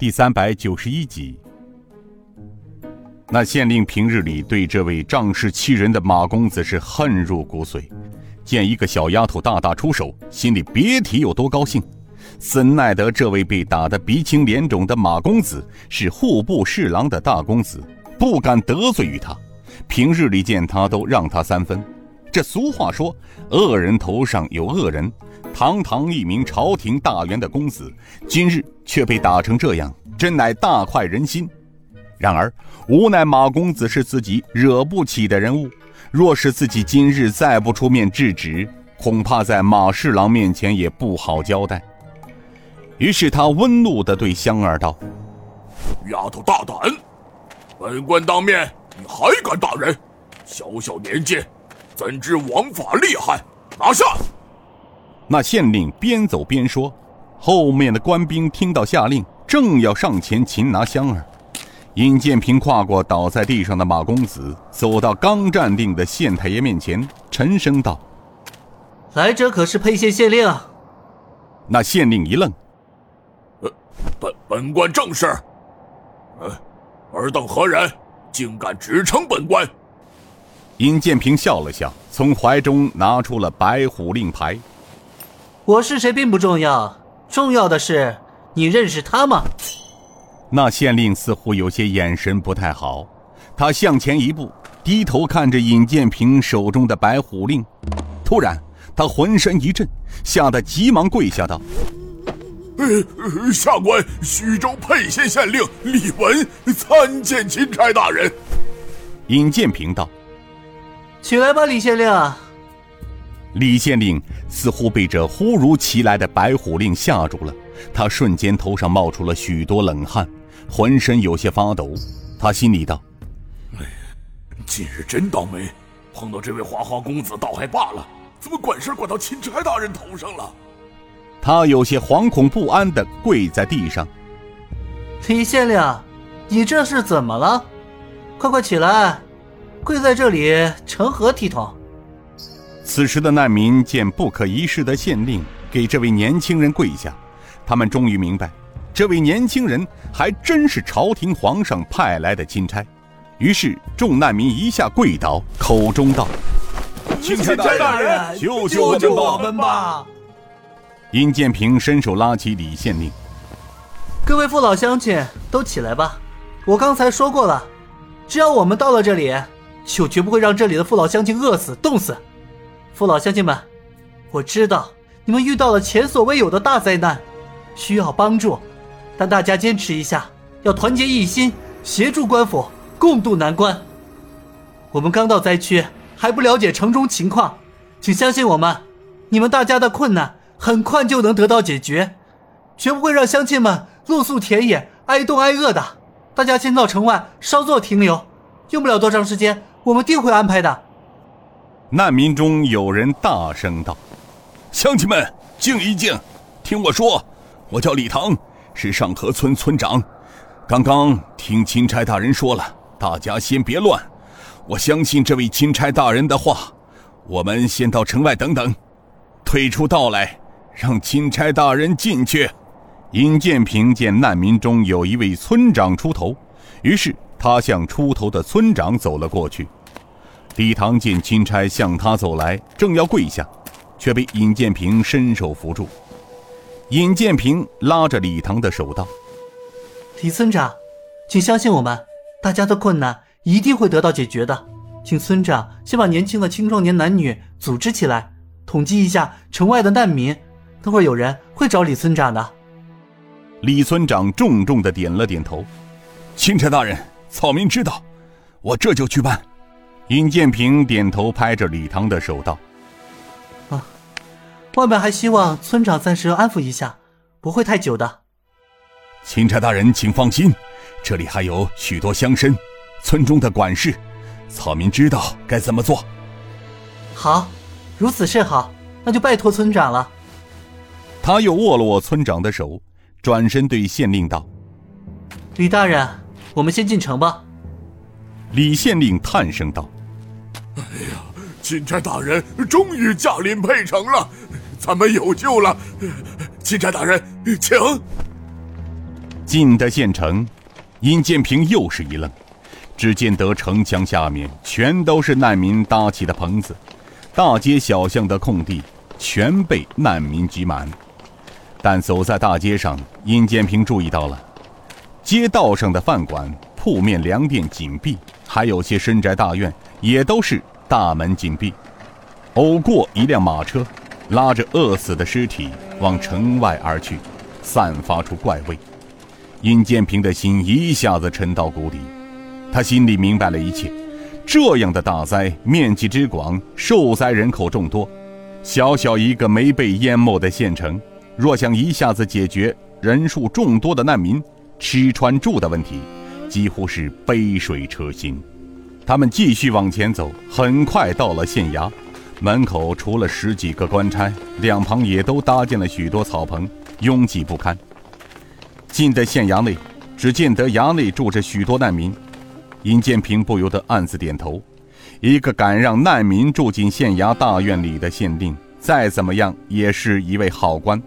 第三百九十一集。那县令平日里对这位仗势欺人的马公子是恨入骨髓，见一个小丫头大打出手，心里别提有多高兴。怎奈得这位被打得鼻青脸肿的马公子是户部侍郎的大公子，不敢得罪于他，平日里见他都让他三分。这俗话说，恶人头上有恶人。堂堂一名朝廷大员的公子，今日却被打成这样，真乃大快人心。然而无奈马公子是自己惹不起的人物，若是自己今日再不出面制止，恐怕在马侍郎面前也不好交代。于是他温怒地对香儿道：“丫头大胆，本官当面，你还敢打人？小小年纪，怎知王法厉害？拿下！”那县令边走边说，后面的官兵听到下令，正要上前擒拿香儿。尹建平跨过倒在地上的马公子，走到刚站定的县太爷面前，沉声道：“来者可是沛县县令？”那县令一愣：“呃，本本官正是。呃，尔等何人，竟敢直称本官？”尹建平笑了笑，从怀中拿出了白虎令牌。我是谁并不重要，重要的是你认识他吗？那县令似乎有些眼神不太好，他向前一步，低头看着尹建平手中的白虎令。突然，他浑身一震，吓得急忙跪下道：“呃，下官徐州沛县县令李文参见钦差大人。”尹建平道：“起来吧，李县令。”李县令似乎被这忽如其来的白虎令吓住了，他瞬间头上冒出了许多冷汗，浑身有些发抖。他心里道：“哎，今日真倒霉，碰到这位花花公子倒还罢了，怎么管事管到钦差大人头上了？”他有些惶恐不安地跪在地上。李县令，你这是怎么了？快快起来，跪在这里成何体统？此时的难民见不可一世的县令给这位年轻人跪下，他们终于明白，这位年轻人还真是朝廷皇上派来的钦差。于是众难民一下跪倒，口中道：“钦差大人，救救我们吧！”殷建平伸手拉起李县令：“各位父老乡亲，都起来吧！我刚才说过了，只要我们到了这里，就绝不会让这里的父老乡亲饿死、冻死。”父老乡亲们，我知道你们遇到了前所未有的大灾难，需要帮助，但大家坚持一下，要团结一心，协助官府共度难关。我们刚到灾区，还不了解城中情况，请相信我们，你们大家的困难很快就能得到解决，绝不会让乡亲们露宿田野、挨冻挨饿的。大家先到城外稍作停留，用不了多长时间，我们定会安排的。难民中有人大声道：“乡亲们，静一静，听我说，我叫李唐，是上河村村长。刚刚听钦差大人说了，大家先别乱。我相信这位钦差大人的话，我们先到城外等等，退出道来，让钦差大人进去。”尹建平见难民中有一位村长出头，于是他向出头的村长走了过去。李唐见钦差向他走来，正要跪下，却被尹建平伸手扶住。尹建平拉着李唐的手道：“李村长，请相信我们，大家的困难一定会得到解决的。请村长先把年轻的青壮年男女组织起来，统计一下城外的难民。等会有人会找李村长的。”李村长重重的点了点头：“钦差大人，草民知道，我这就去办。”尹建平点头，拍着李唐的手道：“啊，外面还希望村长暂时安抚一下，不会太久的。”钦差大人，请放心，这里还有许多乡绅，村中的管事，草民知道该怎么做。好，如此甚好，那就拜托村长了。他又握了握村长的手，转身对县令道：“李大人，我们先进城吧。”李县令叹声道。哎呀，钦差大人终于驾临沛城了，咱们有救了！钦差大人，请。进得县城，尹建平又是一愣，只见得城墙下面全都是难民搭起的棚子，大街小巷的空地全被难民挤满。但走在大街上，尹建平注意到了，街道上的饭馆、铺面、粮店紧闭，还有些深宅大院也都是大门紧闭。偶过一辆马车，拉着饿死的尸体往城外而去，散发出怪味。尹建平的心一下子沉到谷底，他心里明白了一切：这样的大灾，面积之广，受灾人口众多，小小一个没被淹没的县城。若想一下子解决人数众多的难民吃穿住的问题，几乎是杯水车薪。他们继续往前走，很快到了县衙门口，除了十几个官差，两旁也都搭建了许多草棚，拥挤不堪。进得县衙内，只见得衙内住着许多难民。尹建平不由得暗自点头：一个敢让难民住进县衙大院里的县令，再怎么样也是一位好官。